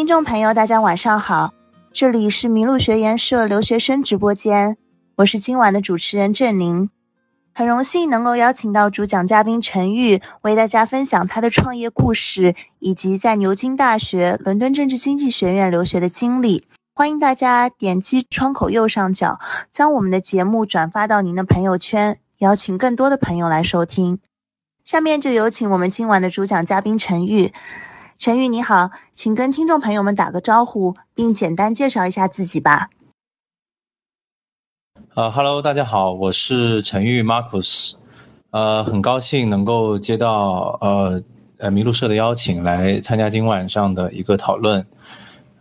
听众朋友，大家晚上好，这里是麋鹿学研社留学生直播间，我是今晚的主持人郑宁，很荣幸能够邀请到主讲嘉宾陈玉为大家分享他的创业故事，以及在牛津大学伦敦政治经济学院留学的经历。欢迎大家点击窗口右上角，将我们的节目转发到您的朋友圈，邀请更多的朋友来收听。下面就有请我们今晚的主讲嘉宾陈玉。陈玉你好，请跟听众朋友们打个招呼，并简单介绍一下自己吧。呃哈喽，大家好，我是陈玉 Marcus，呃，很高兴能够接到呃呃麋鹿社的邀请来参加今晚上的一个讨论。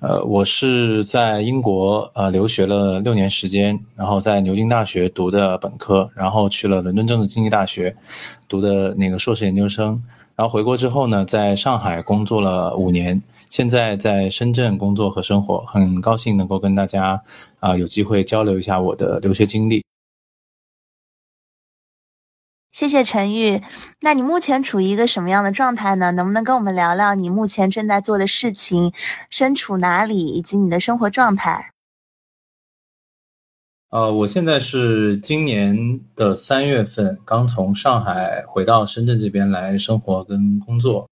呃，我是在英国呃留学了六年时间，然后在牛津大学读的本科，然后去了伦敦政治经济大学读的那个硕士研究生。然后回国之后呢，在上海工作了五年，现在在深圳工作和生活，很高兴能够跟大家啊有机会交流一下我的留学经历。谢谢陈玉。那你目前处于一个什么样的状态呢？能不能跟我们聊聊你目前正在做的事情，身处哪里，以及你的生活状态？呃，我现在是今年的三月份刚从上海回到深圳这边来生活跟工作，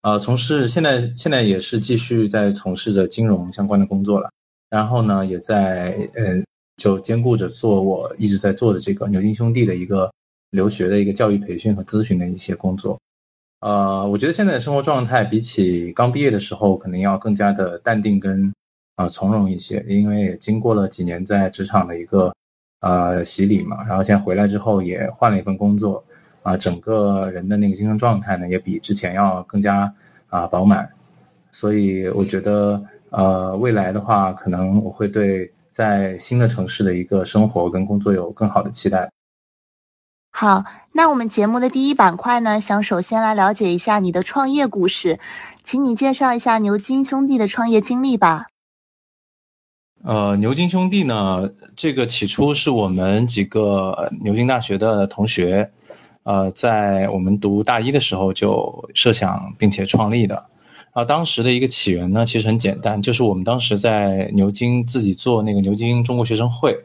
呃，从事现在现在也是继续在从事着金融相关的工作了，然后呢，也在呃就兼顾着做我一直在做的这个牛津兄弟的一个留学的一个教育培训和咨询的一些工作，呃，我觉得现在的生活状态比起刚毕业的时候，可能要更加的淡定跟。啊，从容一些，因为也经过了几年在职场的一个呃洗礼嘛，然后现在回来之后也换了一份工作，啊，整个人的那个精神状态呢也比之前要更加啊饱满，所以我觉得呃未来的话，可能我会对在新的城市的一个生活跟工作有更好的期待。好，那我们节目的第一板块呢，想首先来了解一下你的创业故事，请你介绍一下牛津兄弟的创业经历吧。呃，牛津兄弟呢，这个起初是我们几个牛津大学的同学，呃，在我们读大一的时候就设想并且创立的。啊，当时的一个起源呢，其实很简单，就是我们当时在牛津自己做那个牛津中国学生会，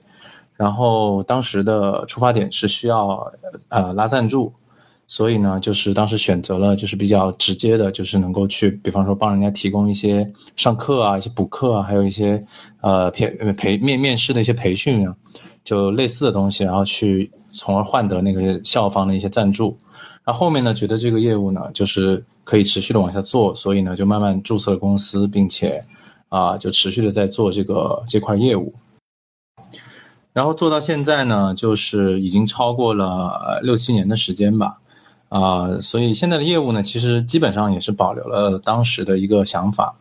然后当时的出发点是需要呃拉赞助。所以呢，就是当时选择了就是比较直接的，就是能够去，比方说帮人家提供一些上课啊、一些补课啊，还有一些呃培培面面试的一些培训啊，就类似的东西，然后去从而换得那个校方的一些赞助。然后后面呢，觉得这个业务呢，就是可以持续的往下做，所以呢，就慢慢注册了公司，并且啊，就持续的在做这个这块业务。然后做到现在呢，就是已经超过了六七年的时间吧。啊，所以现在的业务呢，其实基本上也是保留了当时的一个想法，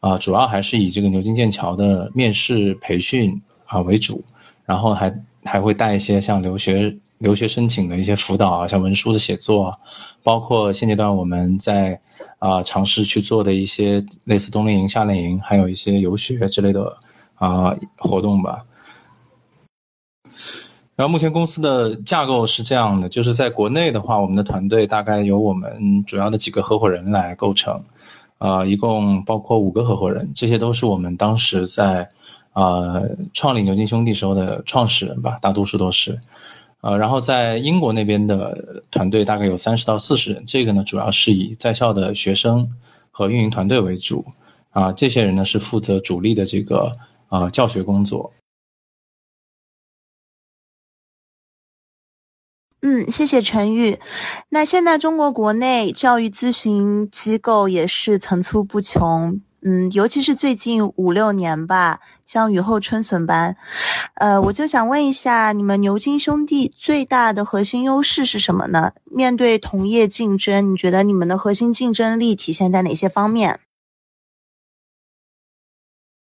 啊，主要还是以这个牛津剑桥的面试培训啊为主，然后还还会带一些像留学留学申请的一些辅导啊，像文书的写作，包括现阶段我们在啊尝试去做的一些类似冬令营、夏令营，还有一些游学之类的啊活动吧。然后目前公司的架构是这样的，就是在国内的话，我们的团队大概由我们主要的几个合伙人来构成，呃，一共包括五个合伙人，这些都是我们当时在，呃，创立牛津兄弟时候的创始人吧，大多数都是，呃，然后在英国那边的团队大概有三十到四十人，这个呢主要是以在校的学生和运营团队为主，啊，这些人呢是负责主力的这个啊教学工作。嗯，谢谢陈玉。那现在中国国内教育咨询机构也是层出不穷，嗯，尤其是最近五六年吧，像雨后春笋般。呃，我就想问一下，你们牛津兄弟最大的核心优势是什么呢？面对同业竞争，你觉得你们的核心竞争力体现在哪些方面？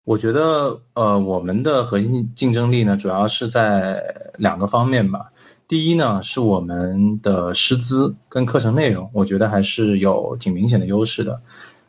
我觉得，呃，我们的核心竞争力呢，主要是在两个方面吧。第一呢，是我们的师资跟课程内容，我觉得还是有挺明显的优势的。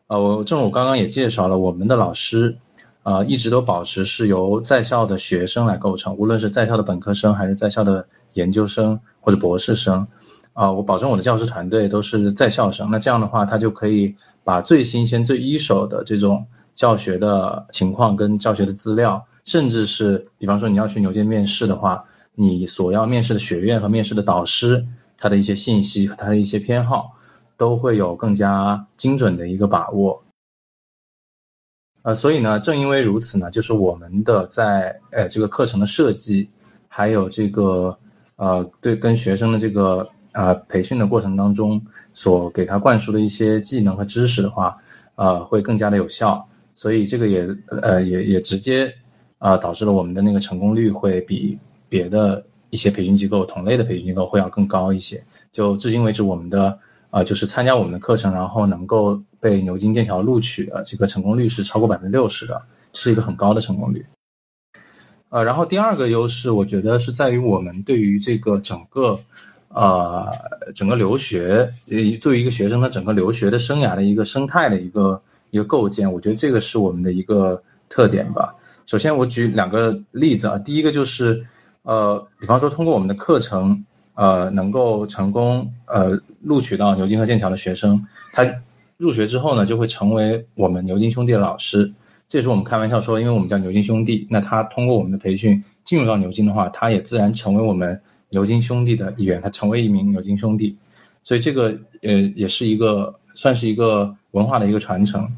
呃，我正如我刚刚也介绍了，我们的老师，呃，一直都保持是由在校的学生来构成，无论是在校的本科生还是在校的研究生或者博士生，啊，我保证我的教师团队都是在校生。那这样的话，他就可以把最新鲜、最一手的这种教学的情况跟教学的资料，甚至是比方说你要去牛剑面试的话，你所要面试的学院和面试的导师他的一些信息和他的一些偏好，都会有更加精准的一个把握。呃，所以呢，正因为如此呢，就是我们的在呃这个课程的设计，还有这个呃对跟学生的这个呃培训的过程当中，所给他灌输的一些技能和知识的话，呃会更加的有效。所以这个也呃也也直接啊导致了我们的那个成功率会比别的一些培训机构同类的培训机构会要更高一些。就至今为止，我们的。啊，就是参加我们的课程，然后能够被牛津、剑桥录取的这个成功率是超过百分之六十的，是一个很高的成功率。呃，然后第二个优势，我觉得是在于我们对于这个整个，呃，整个留学，呃，作为一个学生的整个留学的生涯的一个生态的一个一个构建，我觉得这个是我们的一个特点吧。首先，我举两个例子啊，第一个就是，呃，比方说通过我们的课程。呃，能够成功呃录取到牛津和剑桥的学生，他入学之后呢，就会成为我们牛津兄弟的老师。这也是我们开玩笑说，因为我们叫牛津兄弟，那他通过我们的培训进入到牛津的话，他也自然成为我们牛津兄弟的一员，他成为一名牛津兄弟。所以这个呃也是一个算是一个文化的一个传承。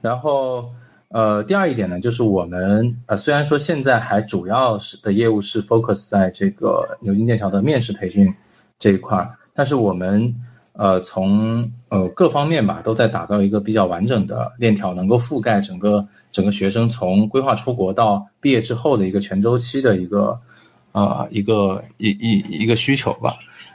然后。呃，第二一点呢，就是我们呃，虽然说现在还主要是的业务是 focus 在这个牛津剑桥的面试培训这一块儿，但是我们呃从呃各方面吧，都在打造一个比较完整的链条，能够覆盖整个整个学生从规划出国到毕业之后的一个全周期的一个啊一个一一一个需求吧。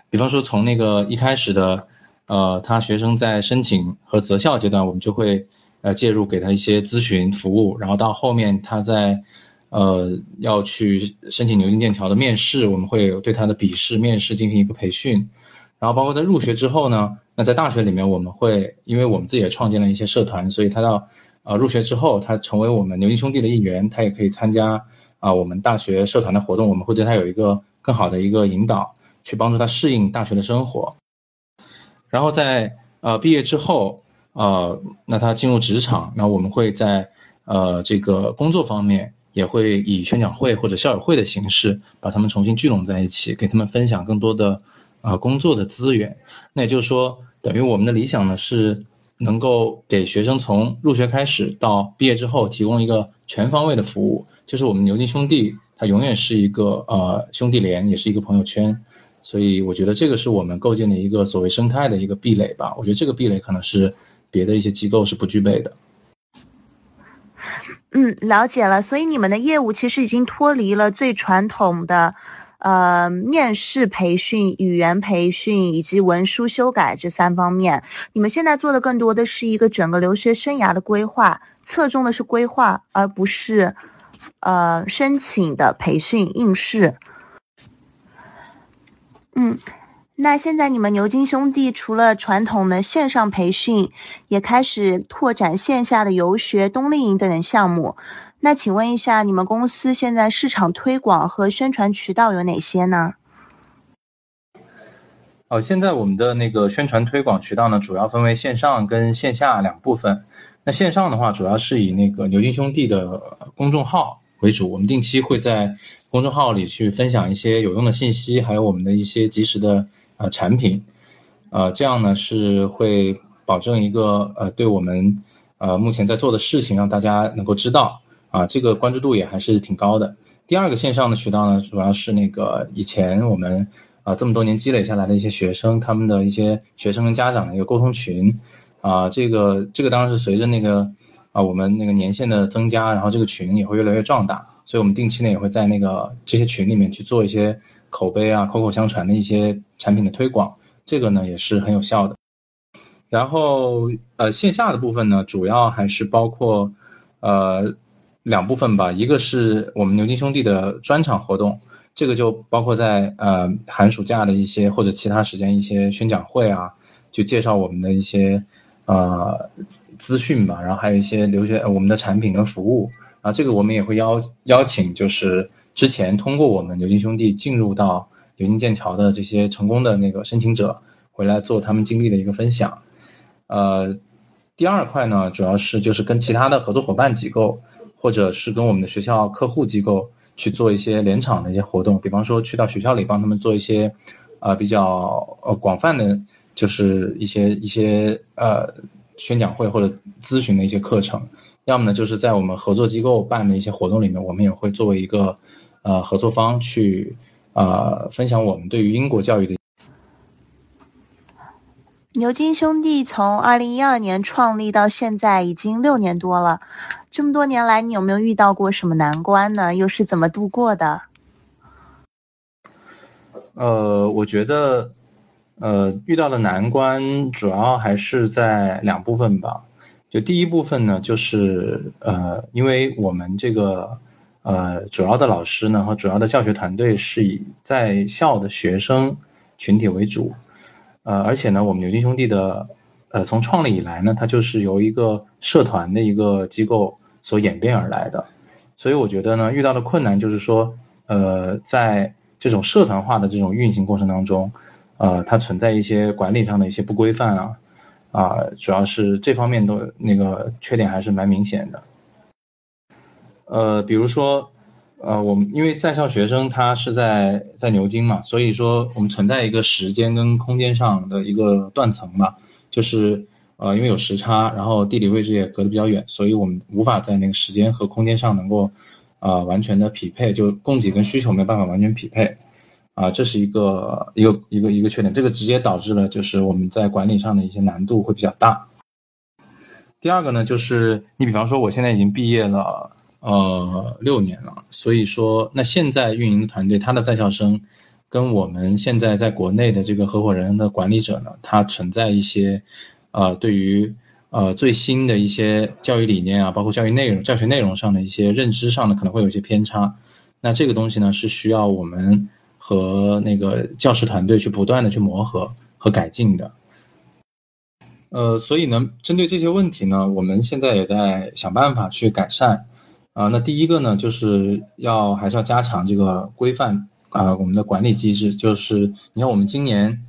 比方说从那个一开始的呃，他学生在申请和择校阶段，我们就会。呃，介入给他一些咨询服务，然后到后面他在，呃，要去申请牛津剑桥的面试，我们会对他的笔试、面试进行一个培训，然后包括在入学之后呢，那在大学里面我们会，因为我们自己也创建了一些社团，所以他到，呃，入学之后，他成为我们牛津兄弟的一员，他也可以参加啊我们大学社团的活动，我们会对他有一个更好的一个引导，去帮助他适应大学的生活，然后在呃毕业之后。呃，那他进入职场，那我们会在呃这个工作方面，也会以宣讲会或者校友会的形式，把他们重新聚拢在一起，给他们分享更多的啊工作的资源。那也就是说，等于我们的理想呢，是能够给学生从入学开始到毕业之后，提供一个全方位的服务。就是我们牛津兄弟，它永远是一个呃兄弟连，也是一个朋友圈。所以我觉得这个是我们构建的一个所谓生态的一个壁垒吧。我觉得这个壁垒可能是。别的一些机构是不具备的。嗯，了解了。所以你们的业务其实已经脱离了最传统的，呃，面试培训、语言培训以及文书修改这三方面。你们现在做的更多的是一个整个留学生涯的规划，侧重的是规划，而不是，呃，申请的培训应试。嗯。那现在你们牛津兄弟除了传统的线上培训，也开始拓展线下的游学、冬令营等等项目。那请问一下，你们公司现在市场推广和宣传渠道有哪些呢？哦，现在我们的那个宣传推广渠道呢，主要分为线上跟线下两部分。那线上的话，主要是以那个牛津兄弟的公众号为主，我们定期会在公众号里去分享一些有用的信息，还有我们的一些及时的。啊，产品，呃，这样呢是会保证一个呃，对我们呃目前在做的事情让大家能够知道啊，这个关注度也还是挺高的。第二个线上的渠道呢，主要是那个以前我们啊这么多年积累下来的一些学生，他们的一些学生跟家长的一个沟通群啊，这个这个当然是随着那个啊我们那个年限的增加，然后这个群也会越来越壮大，所以我们定期呢也会在那个这些群里面去做一些。口碑啊，口口相传的一些产品的推广，这个呢也是很有效的。然后呃，线下的部分呢，主要还是包括呃两部分吧，一个是我们牛津兄弟的专场活动，这个就包括在呃寒暑假的一些或者其他时间一些宣讲会啊，就介绍我们的一些呃资讯吧，然后还有一些留学我们的产品跟服务啊，这个我们也会邀邀请就是。之前通过我们牛津兄弟进入到牛津剑桥的这些成功的那个申请者回来做他们经历的一个分享，呃，第二块呢，主要是就是跟其他的合作伙伴机构，或者是跟我们的学校客户机构去做一些联场的一些活动，比方说去到学校里帮他们做一些，呃比较呃广泛的，就是一些一些呃宣讲会或者咨询的一些课程，要么呢就是在我们合作机构办的一些活动里面，我们也会作为一个呃合作方去呃分享我们对于英国教育的。牛津兄弟从二零一二年创立到现在已经六年多了，这么多年来，你有没有遇到过什么难关呢？又是怎么度过的？呃，我觉得，呃，遇到的难关主要还是在两部分吧。就第一部分呢，就是呃，因为我们这个呃主要的老师呢和主要的教学团队是以在校的学生群体为主。呃，而且呢，我们牛津兄弟的，呃，从创立以来呢，它就是由一个社团的一个机构所演变而来的，所以我觉得呢，遇到的困难就是说，呃，在这种社团化的这种运行过程当中，呃，它存在一些管理上的一些不规范啊，啊，主要是这方面都那个缺点还是蛮明显的，呃，比如说。呃，我们因为在校学生他是在在牛津嘛，所以说我们存在一个时间跟空间上的一个断层吧，就是呃因为有时差，然后地理位置也隔得比较远，所以我们无法在那个时间和空间上能够啊完全的匹配，就供给跟需求没办法完全匹配，啊这是一个一个一个一个缺点，这个直接导致了就是我们在管理上的一些难度会比较大。第二个呢，就是你比方说我现在已经毕业了。呃，六年了，所以说，那现在运营团队，他的在校生，跟我们现在在国内的这个合伙人的管理者呢，他存在一些，呃，对于呃最新的一些教育理念啊，包括教育内容、教学内容上的一些认知上的可能会有一些偏差。那这个东西呢，是需要我们和那个教师团队去不断的去磨合和改进的。呃，所以呢，针对这些问题呢，我们现在也在想办法去改善。啊，那第一个呢，就是要还是要加强这个规范啊，我们的管理机制。就是你看，我们今年，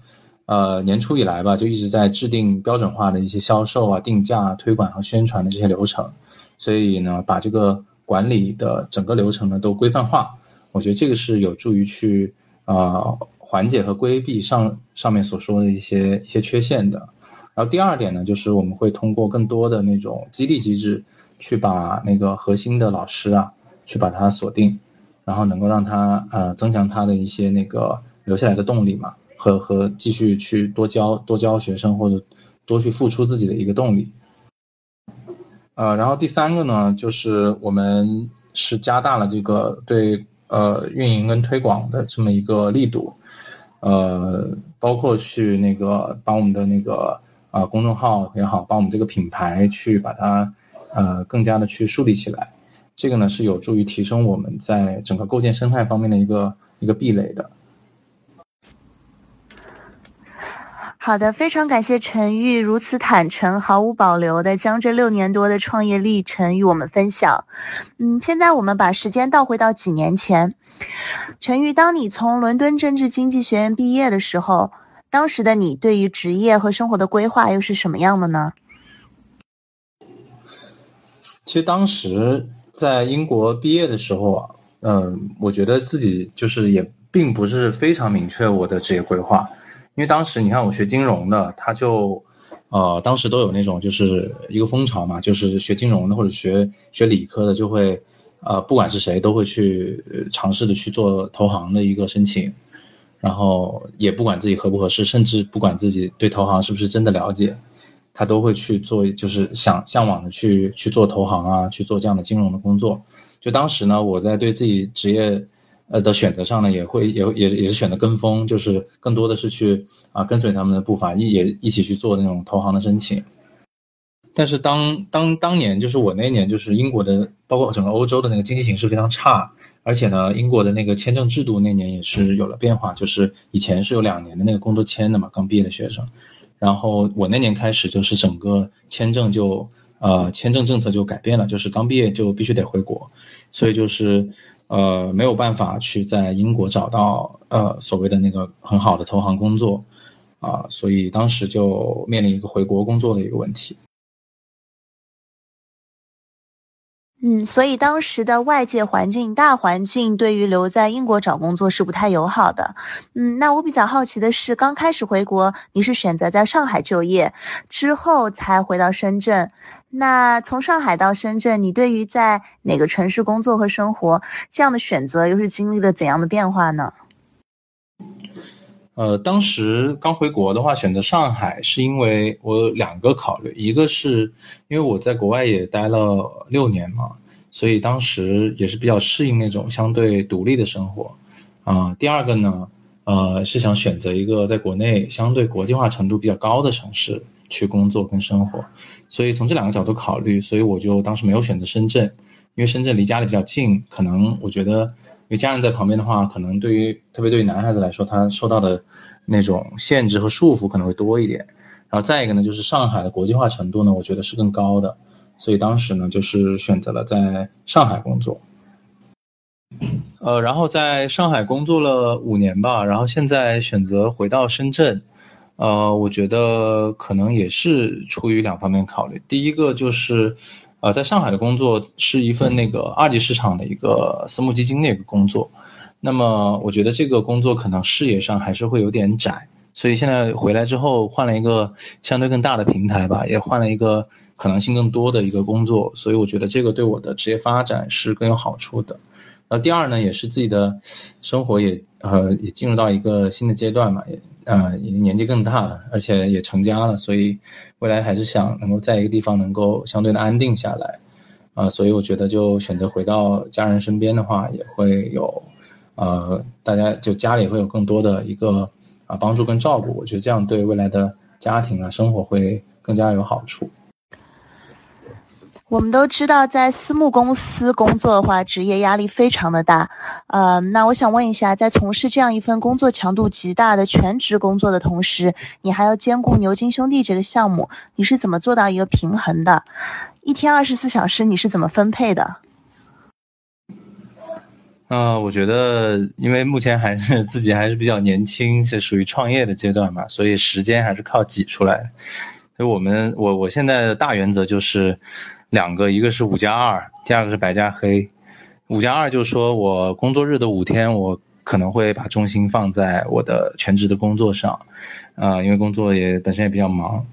呃，年初以来吧，就一直在制定标准化的一些销售啊、定价、推广和宣传的这些流程。所以呢，把这个管理的整个流程呢都规范化，我觉得这个是有助于去啊缓解和规避上上面所说的一些一些缺陷的。然后第二点呢，就是我们会通过更多的那种激励机制。去把那个核心的老师啊，去把它锁定，然后能够让他呃增强他的一些那个留下来的动力嘛，和和继续去多教多教学生或者多去付出自己的一个动力。呃，然后第三个呢，就是我们是加大了这个对呃运营跟推广的这么一个力度，呃，包括去那个把我们的那个啊公众号也好，把我们这个品牌去把它。呃，更加的去树立起来，这个呢是有助于提升我们在整个构建生态方面的一个一个壁垒的。好的，非常感谢陈玉如此坦诚、毫无保留的将这六年多的创业历程与我们分享。嗯，现在我们把时间倒回到几年前，陈玉，当你从伦敦政治经济学院毕业的时候，当时的你对于职业和生活的规划又是什么样的呢？其实当时在英国毕业的时候啊，嗯，我觉得自己就是也并不是非常明确我的职业规划，因为当时你看我学金融的，他就，呃，当时都有那种就是一个风潮嘛，就是学金融的或者学学理科的就会，呃，不管是谁都会去尝试的去做投行的一个申请，然后也不管自己合不合适，甚至不管自己对投行是不是真的了解。他都会去做，就是想向往的去去做投行啊，去做这样的金融的工作。就当时呢，我在对自己职业呃的选择上呢，也会也也也是选择跟风，就是更多的是去啊跟随他们的步伐，一也一起去做那种投行的申请。但是当当当年就是我那年，就是英国的，包括整个欧洲的那个经济形势非常差，而且呢，英国的那个签证制度那年也是有了变化，就是以前是有两年的那个工作签的嘛，刚毕业的学生。然后我那年开始就是整个签证就呃签证政策就改变了，就是刚毕业就必须得回国，所以就是呃没有办法去在英国找到呃所谓的那个很好的投行工作啊，所以当时就面临一个回国工作的一个问题。嗯，所以当时的外界环境大环境对于留在英国找工作是不太友好的。嗯，那我比较好奇的是，刚开始回国你是选择在上海就业，之后才回到深圳。那从上海到深圳，你对于在哪个城市工作和生活这样的选择，又是经历了怎样的变化呢？呃，当时刚回国的话，选择上海是因为我有两个考虑，一个是因为我在国外也待了六年嘛，所以当时也是比较适应那种相对独立的生活，啊，第二个呢，呃，是想选择一个在国内相对国际化程度比较高的城市去工作跟生活，所以从这两个角度考虑，所以我就当时没有选择深圳，因为深圳离家里比较近，可能我觉得。因为家人在旁边的话，可能对于特别对于男孩子来说，他受到的那种限制和束缚可能会多一点。然后再一个呢，就是上海的国际化程度呢，我觉得是更高的，所以当时呢，就是选择了在上海工作。呃，然后在上海工作了五年吧，然后现在选择回到深圳，呃，我觉得可能也是出于两方面考虑，第一个就是。呃，在上海的工作是一份那个二级市场的一个私募基金的一个工作，那么我觉得这个工作可能视野上还是会有点窄，所以现在回来之后换了一个相对更大的平台吧，也换了一个可能性更多的一个工作，所以我觉得这个对我的职业发展是更有好处的。呃，第二呢，也是自己的生活也呃也进入到一个新的阶段嘛，也呃年纪更大了，而且也成家了，所以未来还是想能够在一个地方能够相对的安定下来，啊，所以我觉得就选择回到家人身边的话，也会有呃大家就家里会有更多的一个啊帮助跟照顾，我觉得这样对未来的家庭啊生活会更加有好处。我们都知道，在私募公司工作的话，职业压力非常的大。呃，那我想问一下，在从事这样一份工作强度极大的全职工作的同时，你还要兼顾牛津兄弟这个项目，你是怎么做到一个平衡的？一天二十四小时你是怎么分配的？嗯，我觉得，因为目前还是自己还是比较年轻，是属于创业的阶段嘛，所以时间还是靠挤出来。所以我们，我我现在的大原则就是。两个，一个是五加二，第二个是白加黑。五加二就是说我工作日的五天，我可能会把重心放在我的全职的工作上，啊，因为工作也本身也比较忙。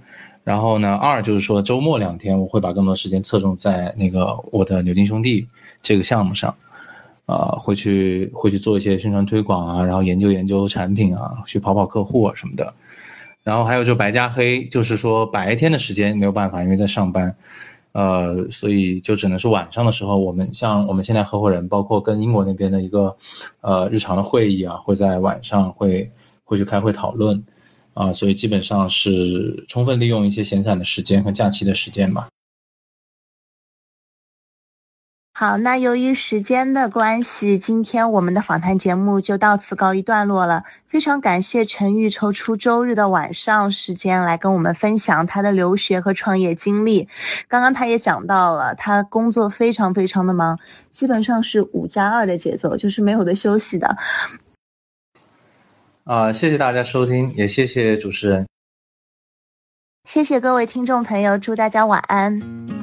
然后呢，二就是说周末两天，我会把更多时间侧重在那个我的牛津兄弟这个项目上，啊，会去会去做一些宣传推广啊，然后研究研究产品啊，去跑跑客户啊什么的。然后还有就白加黑，就是说白天的时间没有办法，因为在上班。呃，所以就只能是晚上的时候，我们像我们现在合伙人，包括跟英国那边的一个呃日常的会议啊，会在晚上会会去开会讨论，啊，所以基本上是充分利用一些闲散的时间和假期的时间吧。好，那由于时间的关系，今天我们的访谈节目就到此告一段落了。非常感谢陈玉抽出周日的晚上时间来跟我们分享他的留学和创业经历。刚刚他也讲到了，他工作非常非常的忙，基本上是五加二的节奏，就是没有的休息的。啊，谢谢大家收听，也谢谢主持人，谢谢各位听众朋友，祝大家晚安。